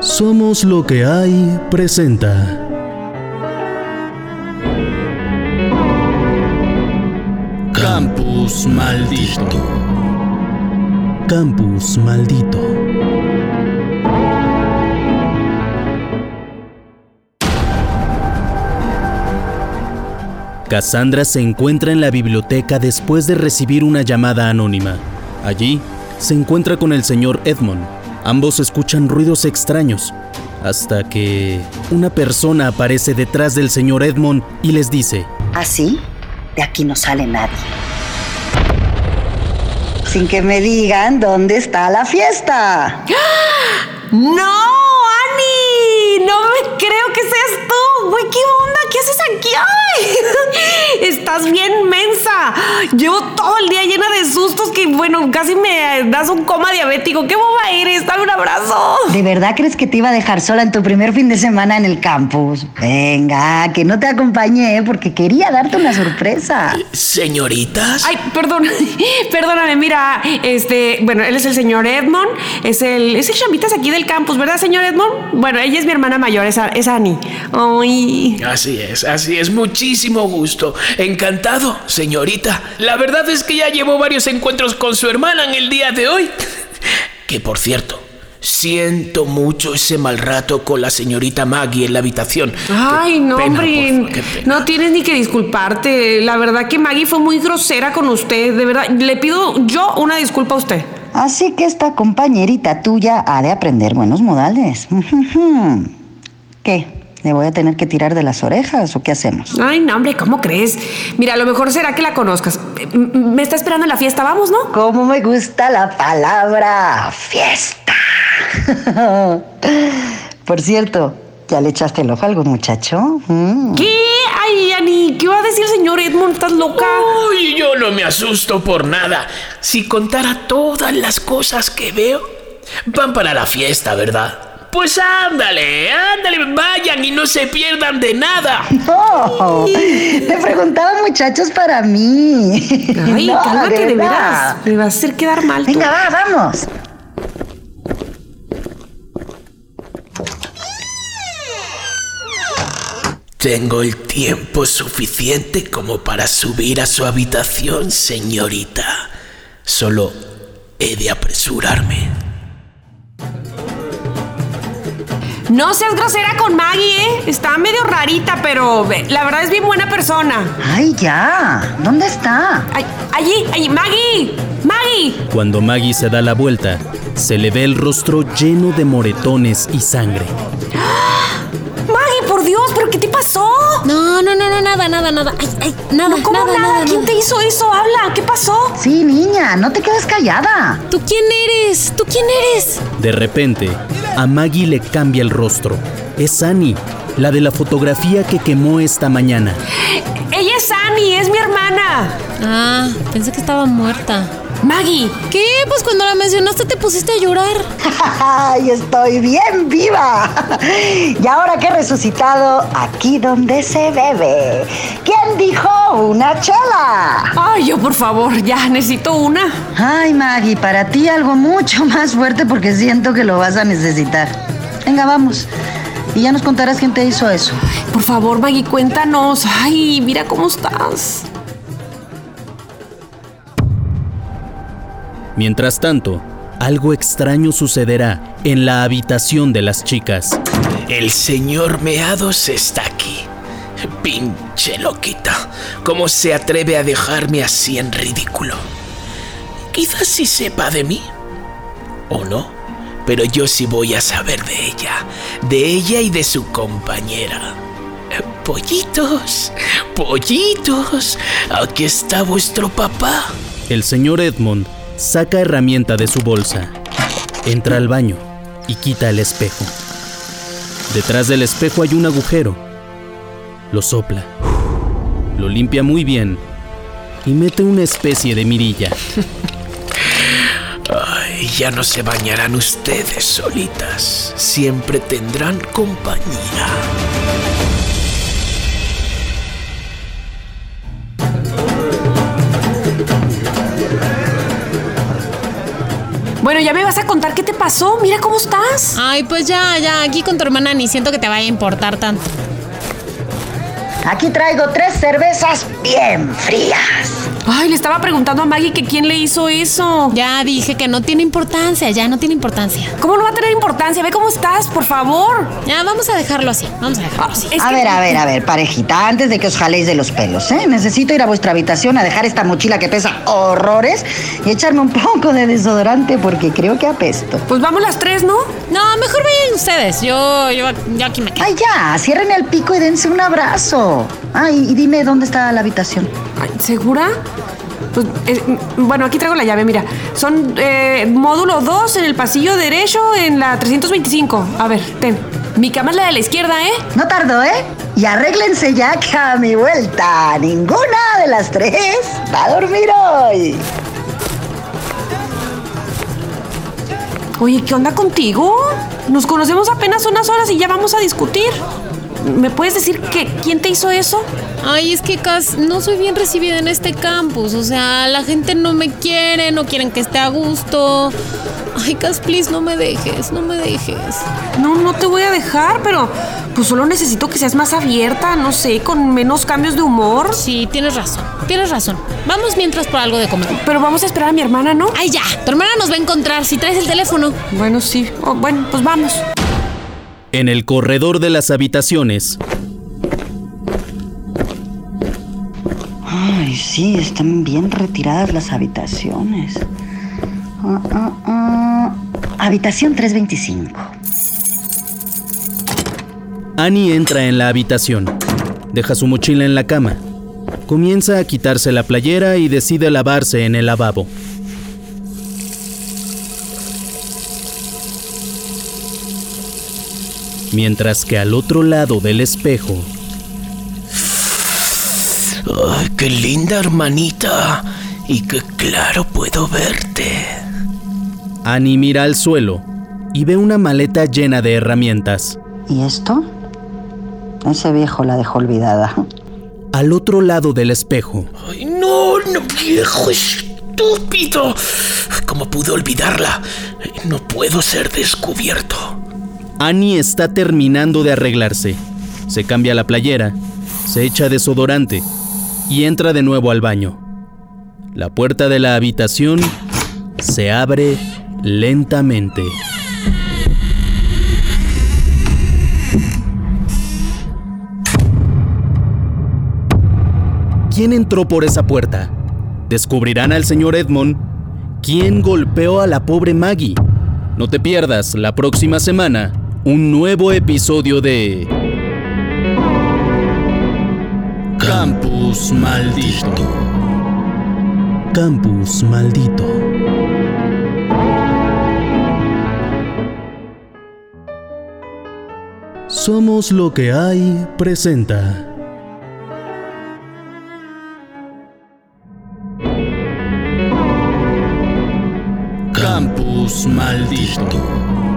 Somos lo que hay presenta. Campus maldito. Campus maldito. Cassandra se encuentra en la biblioteca después de recibir una llamada anónima. Allí se encuentra con el señor Edmond. Ambos escuchan ruidos extraños, hasta que una persona aparece detrás del señor Edmond y les dice, ¿Así? De aquí no sale nadie. Sin que me digan dónde está la fiesta. ¡No, Ani! No me creo que seas tú. Güey, ¿qué onda? ¿Qué haces aquí? ¡Ay! Estás bien mensa. Llevo todo el día llena de sustos que, bueno, casi me das un coma diabético. ¿Qué boba eres? Dame un abrazo. ¿De verdad crees que te iba a dejar sola en tu primer fin de semana en el campus? Venga, que no te acompañé porque quería darte una sorpresa. Señoritas. Ay, perdón. Perdóname, mira, este, bueno, él es el señor Edmond, es el, es el chamitas aquí del campus, ¿verdad, señor Edmond? Bueno, ella es mi hermana mayor, es, es Annie. Ay. Así es, así es. Muchísimo gusto. Encantado, señorita. La verdad es que ya llevo varios encuentros con su hermana en el día de hoy. Que por cierto, siento mucho ese mal rato con la señorita Maggie en la habitación. Ay, Qué no, pena, hombre. No tienes ni que disculparte. La verdad que Maggie fue muy grosera con usted. De verdad, le pido yo una disculpa a usted. Así que esta compañerita tuya ha de aprender buenos modales. ¿Qué? ¿Le voy a tener que tirar de las orejas o qué hacemos? Ay, no, hombre, ¿cómo crees? Mira, a lo mejor será que la conozcas. Me está esperando en la fiesta, vamos, ¿no? ¿Cómo me gusta la palabra fiesta? Por cierto, ¿ya le echaste el ojo a algún muchacho? Mm. ¿Qué? Ay, Ani, ¿qué va a decir el señor Edmond? ¿Estás loca? Uy, yo no me asusto por nada. Si contara todas las cosas que veo, van para la fiesta, ¿verdad? Pues ándale, ándale, vayan y no se pierdan de nada. No, te preguntaban muchachos para mí. Ay, No, cálmate, de verdad. veras. Me vas a hacer quedar mal. tú. Venga, va, vamos. Tengo el tiempo suficiente como para subir a su habitación, señorita. Solo he de apresurarme. No seas grosera con Maggie, ¿eh? Está medio rarita, pero eh, la verdad es bien buena persona. Ay, ya. ¿Dónde está? Ay, allí, allí, Maggie, Maggie. Cuando Maggie se da la vuelta, se le ve el rostro lleno de moretones y sangre. Maggie, por Dios, ¿pero qué te pasó? No, no, no, no, nada, nada, nada. Ay, ay, nada, No, ¿cómo nada, nada? nada, ¿Quién nada. te hizo eso? Habla, ¿qué pasó? Sí, niña, no te quedes callada. ¿Tú quién eres? ¿Tú quién eres? De repente, a Maggie le cambia el rostro. Es Annie, la de la fotografía que quemó esta mañana. Annie, es mi hermana. Ah, pensé que estaba muerta. Maggie, ¿Qué? Pues cuando la mencionaste te pusiste a llorar. ¡Ay, estoy bien viva! Y ahora que he resucitado, aquí donde se bebe. ¿Quién dijo una chela? ay, yo por favor, ya necesito una. Ay, Maggie, para ti algo mucho más fuerte porque siento que lo vas a necesitar. Venga, vamos. Y ya nos contarás quién te hizo eso. Por favor, Maggie, cuéntanos. Ay, mira cómo estás. Mientras tanto, algo extraño sucederá en la habitación de las chicas. El señor Meados está aquí. Pinche loquita. ¿Cómo se atreve a dejarme así en ridículo? Quizás sí sepa de mí. ¿O no? Pero yo sí voy a saber de ella. De ella y de su compañera. Pollitos, pollitos. Aquí está vuestro papá. El señor Edmond saca herramienta de su bolsa, entra al baño y quita el espejo. Detrás del espejo hay un agujero. Lo sopla, lo limpia muy bien y mete una especie de mirilla. Ay, ya no se bañarán ustedes solitas. Siempre tendrán compañía. Bueno, ya me vas a contar qué te pasó. Mira cómo estás. Ay, pues ya, ya, aquí con tu hermana ni siento que te vaya a importar tanto. Aquí traigo tres cervezas bien frías. Ay, le estaba preguntando a Maggie que quién le hizo eso. Ya dije que no tiene importancia, ya no tiene importancia. ¿Cómo no va a tener importancia? Ve cómo estás, por favor. Ya, vamos a dejarlo así, vamos a dejarlo así. Es a que- ver, a ver, a ver, parejita, antes de que os jaléis de los pelos, ¿eh? Necesito ir a vuestra habitación a dejar esta mochila que pesa horrores y echarme un poco de desodorante porque creo que apesto. Pues vamos las tres, ¿no? No, mejor vayan ustedes, yo, yo, yo aquí me quedo. Ay, ya, cierren el pico y dense un abrazo. Ay, y dime dónde está la habitación. Ay, ¿Segura? Pues, eh, bueno, aquí traigo la llave, mira. Son eh, módulo 2 en el pasillo derecho en la 325. A ver, ten. Mi cama es la de la izquierda, ¿eh? No tardo, ¿eh? Y arréglense ya que a mi vuelta ninguna de las tres va a dormir hoy. Oye, ¿qué onda contigo? Nos conocemos apenas unas horas y ya vamos a discutir. ¿Me puedes decir que quién te hizo eso? Ay, es que Cas, no soy bien recibida en este campus. O sea, la gente no me quiere, no quieren que esté a gusto. Ay, Cas, please, no me dejes, no me dejes. No, no te voy a dejar, pero pues solo necesito que seas más abierta, no sé, con menos cambios de humor. Sí, tienes razón, tienes razón. Vamos mientras por algo de comer. Pero vamos a esperar a mi hermana, ¿no? Ay, ya, tu hermana nos va a encontrar si traes el teléfono. Bueno, sí. Oh, bueno, pues vamos. En el corredor de las habitaciones, Ay, sí, están bien retiradas las habitaciones. Ah. Habitación 325. Annie entra en la habitación. Deja su mochila en la cama. Comienza a quitarse la playera y decide lavarse en el lavabo. Mientras que al otro lado del espejo, Ay, qué linda hermanita. Y qué claro puedo verte. Annie mira al suelo y ve una maleta llena de herramientas. ¿Y esto? Ese viejo la dejó olvidada. Al otro lado del espejo, Ay, no, no, viejo estúpido. ¿Cómo pude olvidarla? No puedo ser descubierto. Annie está terminando de arreglarse. Se cambia la playera, se echa desodorante y entra de nuevo al baño. La puerta de la habitación se abre lentamente. ¿Quién entró por esa puerta? ¿Descubrirán al señor Edmond? ¿Quién golpeó a la pobre Maggie? No te pierdas la próxima semana un nuevo episodio de Campus Maldito. Campus Maldito. Somos lo que hay presenta. Campus Maldito.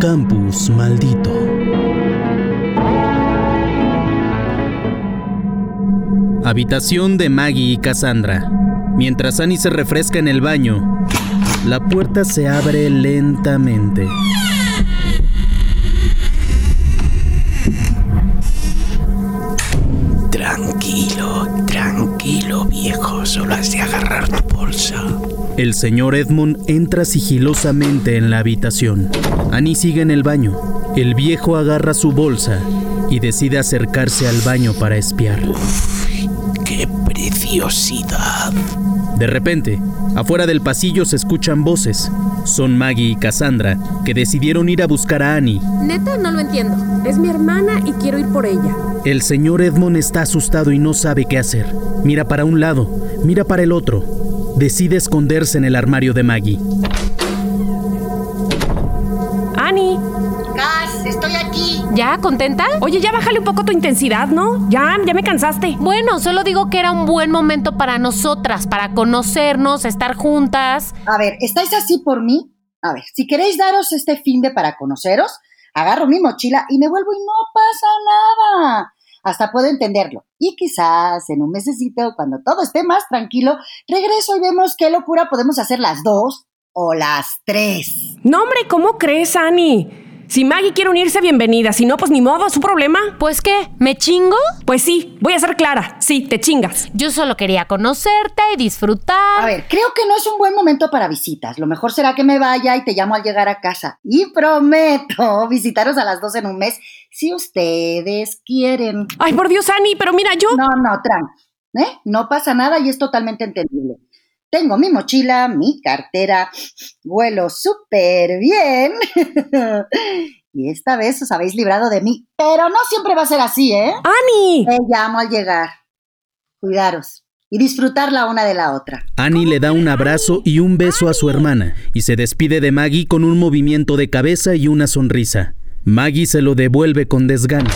Campus Maldito. Habitación de Maggie y Cassandra. Mientras Annie se refresca en el baño, la puerta se abre lentamente. El señor Edmond entra sigilosamente en la habitación. Annie sigue en el baño. El viejo agarra su bolsa y decide acercarse al baño para espiar. ¡Qué preciosidad! De repente, afuera del pasillo se escuchan voces. Son Maggie y Cassandra, que decidieron ir a buscar a Annie. Neta, no lo entiendo. Es mi hermana y quiero ir por ella. El señor Edmond está asustado y no sabe qué hacer. Mira para un lado, mira para el otro. Decide esconderse en el armario de Maggie. Annie, Gas, estoy aquí. ¿ya contenta? Oye, ya bájale un poco tu intensidad, ¿no? Ya, ya me cansaste. Bueno, solo digo que era un buen momento para nosotras, para conocernos, estar juntas. A ver, ¿estáis así por mí? A ver, si queréis daros este fin de para conoceros, agarro mi mochila y me vuelvo y no pasa nada. Hasta puedo entenderlo. Y quizás en un mesecito, cuando todo esté más tranquilo, regreso y vemos qué locura podemos hacer las dos. o las tres. No, hombre, ¿cómo crees, Annie? Si Maggie quiere unirse, bienvenida. Si no, pues ni modo, su problema. Pues qué, ¿me chingo? Pues sí, voy a ser clara. Sí, te chingas. Yo solo quería conocerte y disfrutar. A ver, creo que no es un buen momento para visitas. Lo mejor será que me vaya y te llamo al llegar a casa. Y prometo visitaros a las dos en un mes si ustedes quieren. Ay, por Dios, Annie, pero mira, yo. No, no, Tran. ¿Eh? No pasa nada y es totalmente entendible. Tengo mi mochila, mi cartera, vuelo súper bien. y esta vez os habéis librado de mí. Pero no siempre va a ser así, ¿eh? ¡Annie! Te llamo al llegar. Cuidaros y disfrutar la una de la otra. Annie le da un abrazo y un beso a su hermana y se despide de Maggie con un movimiento de cabeza y una sonrisa. Maggie se lo devuelve con desgano.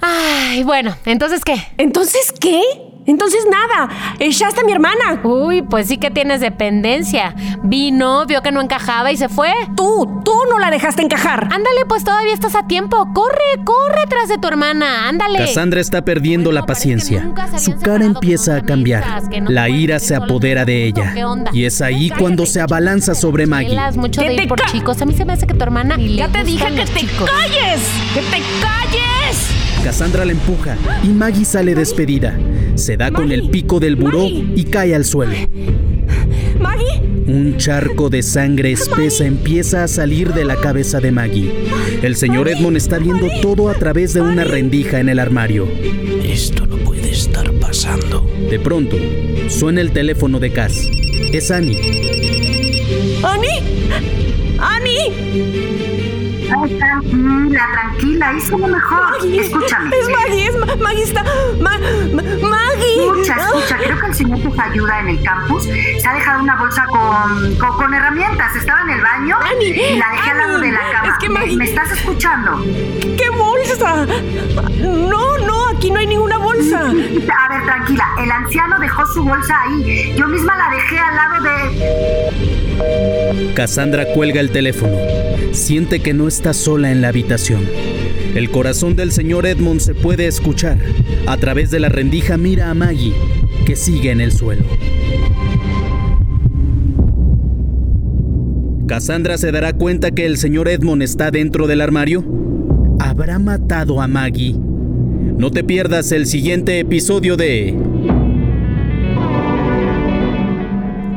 Ay, bueno, ¿entonces qué? ¿Entonces qué? Entonces nada, echaste a mi hermana. Uy, pues sí que tienes dependencia. Vino, vio que no encajaba y se fue. Tú, tú no la dejaste encajar. Ándale, pues todavía estás a tiempo. Corre, corre tras de tu hermana. Ándale. Cassandra está perdiendo Bueno, la paciencia. Su cara empieza a cambiar. no La ira se apodera de ella. ¿Qué onda? Y es ahí Cállate. cuando se abalanza sobre Maggie. Chelas, mucho Que de te ir por chicos. A mí se me hace que tu hermana Ya te dije que te chicos. calles. Que te calles. Cassandra la empuja y Maggie sale despedida. Se da con el pico del buró Maggie. y cae al suelo. Maggie. Un charco de sangre espesa empieza a salir de la cabeza de Maggie. El señor Edmond está viendo todo a través de una rendija en el armario. Esto no puede estar pasando. De pronto, suena el teléfono de Cass. Es Annie. Annie. Annie. Ay, tranquila, tranquila, hice lo mejor. Maggie. Escúchame. Es Maggie, es Ma- Maggie está. Ma- Ma- Maggie. Escucha, escucha, creo que el señor que te ayuda en el campus se ha dejado una bolsa con, con, con herramientas. Estaba en el baño Annie, y la dejé al lado Annie, de la cama. es que ¿Me- Maggie- ¿Me, estás escuchando? ¿Qué bolsa? No, no, aquí no hay ninguna bolsa. A ver, tranquila, el anciano dejó su bolsa ahí. Yo misma la dejé al lado de... Cassandra cuelga el teléfono. Siente que no está sola en la habitación. El corazón del señor Edmond se puede escuchar. A través de la rendija mira a Maggie, que sigue en el suelo. Cassandra se dará cuenta que el señor Edmond está dentro del armario. ¿Habrá matado a Maggie? No te pierdas el siguiente episodio de...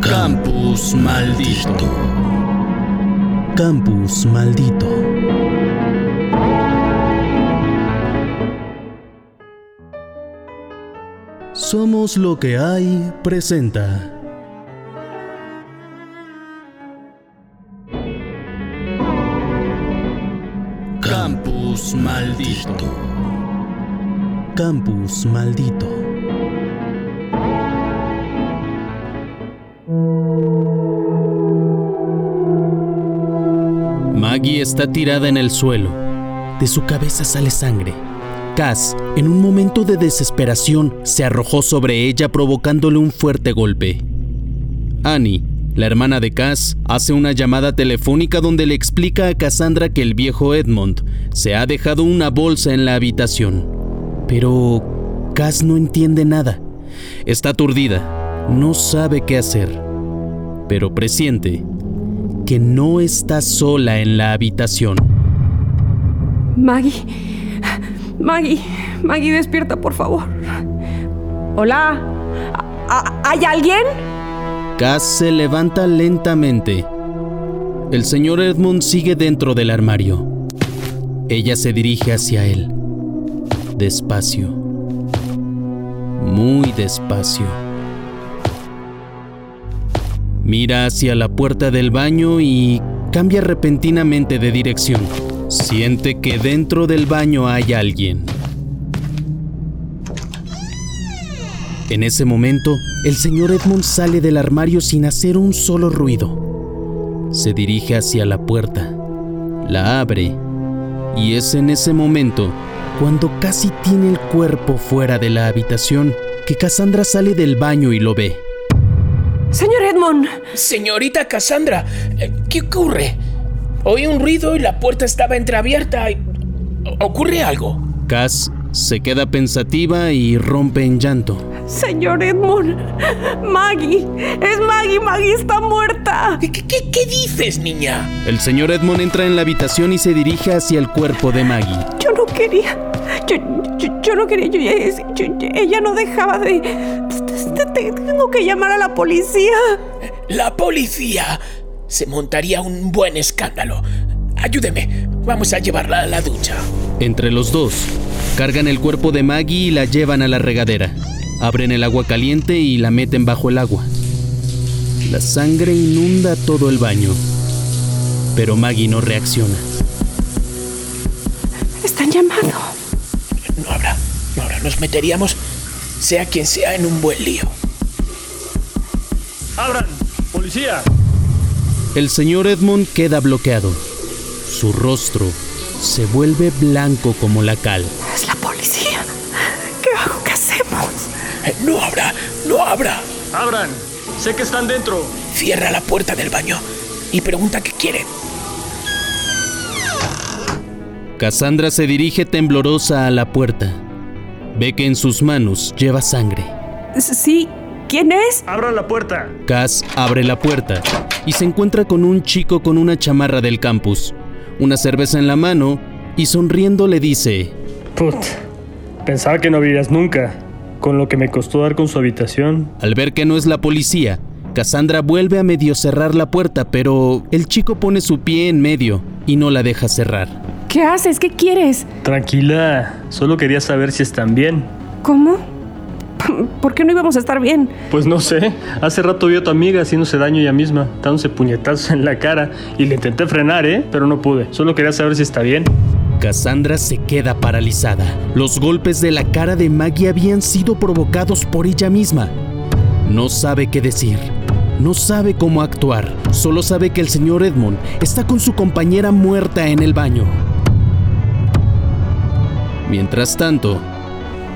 Campus Maldito. Campus Maldito. Somos lo que hay presenta. Campus Maldito. Campus Maldito. Maggie está tirada en el suelo. De su cabeza sale sangre. Cass, en un momento de desesperación, se arrojó sobre ella provocándole un fuerte golpe. Annie, la hermana de Cass, hace una llamada telefónica donde le explica a Cassandra que el viejo Edmond se ha dejado una bolsa en la habitación. Pero Cass no entiende nada. Está aturdida, no sabe qué hacer, pero presiente que no está sola en la habitación. Maggie. Maggie. Maggie, despierta, por favor. Hola. ¿A- a- ¿Hay alguien? Cass se levanta lentamente. El señor Edmund sigue dentro del armario. Ella se dirige hacia él. Despacio. Muy despacio. Mira hacia la puerta del baño y cambia repentinamente de dirección. Siente que dentro del baño hay alguien. En ese momento, el señor Edmund sale del armario sin hacer un solo ruido. Se dirige hacia la puerta, la abre, y es en ese momento, cuando casi tiene el cuerpo fuera de la habitación, que Cassandra sale del baño y lo ve. Señor Edmond. Señorita Cassandra, eh, ¿qué ocurre? Oí un ruido y la puerta estaba entreabierta. y- ¿Ocurre algo? Cass se queda pensativa y rompe en llanto. Señor Edmond, Maggie, es Maggie, Maggie está muerta. ¿Qué, qué, qué- qué dices, niña? El señor Edmond entra en la habitación y se dirige hacia el cuerpo de Maggie. Yo no quería, yo, yo- yo no quería, yo, yo- yo- ella no dejaba de... te- te- Tengo que llamar a la policía. La policía. Se montaría un buen escándalo. Ayúdeme. Vamos a llevarla a la ducha. Entre los dos, cargan el cuerpo de Maggie y la llevan a la regadera. Abren el agua caliente y la meten bajo el agua. La sangre inunda todo el baño. Pero Maggie no reacciona. Están llamando. No habrá. No habrá. Nos meteríamos, sea quien sea, en un buen lío. ¡Abran! ¡Policía! El señor Edmond queda bloqueado. Su rostro se vuelve blanco como la cal. Es la policía. ¿Qué hago? ¿Qué hacemos? Eh, No habrá. No habrá. ¡Abran! ¡Sé que están dentro! Cierra la puerta del baño y pregunta qué quieren. Cassandra se dirige temblorosa a la puerta. Ve que en sus manos lleva sangre. Sí, ¿quién es? ¡Abran la puerta! Cass abre la puerta y se encuentra con un chico con una chamarra del campus, una cerveza en la mano y sonriendo le dice, Put. Pensaba que no vivías nunca. Con lo que me costó dar con su habitación. al ver que no es la policía, Cassandra vuelve a medio cerrar la puerta, pero el chico pone su pie en medio y no la deja cerrar. ¿Qué haces? ¿Qué quieres? Tranquila. Solo quería saber si están bien. ¿Cómo? ¿Por qué no íbamos a estar bien? Pues no sé. Hace rato vi a tu amiga haciéndose daño ella misma, dándose puñetazos en la cara. Y le intenté frenar, ¿eh? Pero no pude. Solo quería saber si está bien. Cassandra se queda paralizada. Los golpes de la cara de Maggie habían sido provocados por ella misma. No sabe qué decir. No sabe cómo actuar. Solo sabe que el señor Edmond está con su compañera muerta en el baño. Mientras tanto,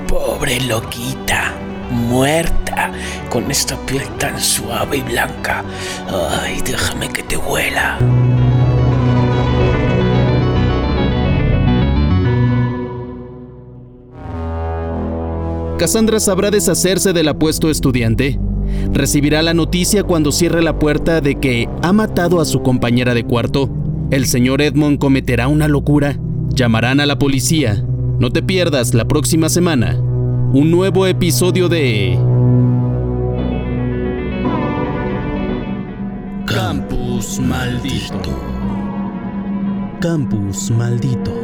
Pobre loquita. Muerta. Con esta piel tan suave y blanca. Ay, déjame que te huela. Cassandra sabrá deshacerse del apuesto estudiante. Recibirá la noticia cuando cierre la puerta de que ha matado a su compañera de cuarto. El señor Edmond cometerá una locura. Llamarán a la policía. No te pierdas la próxima semana un nuevo episodio de Campus Maldito. Campus Maldito.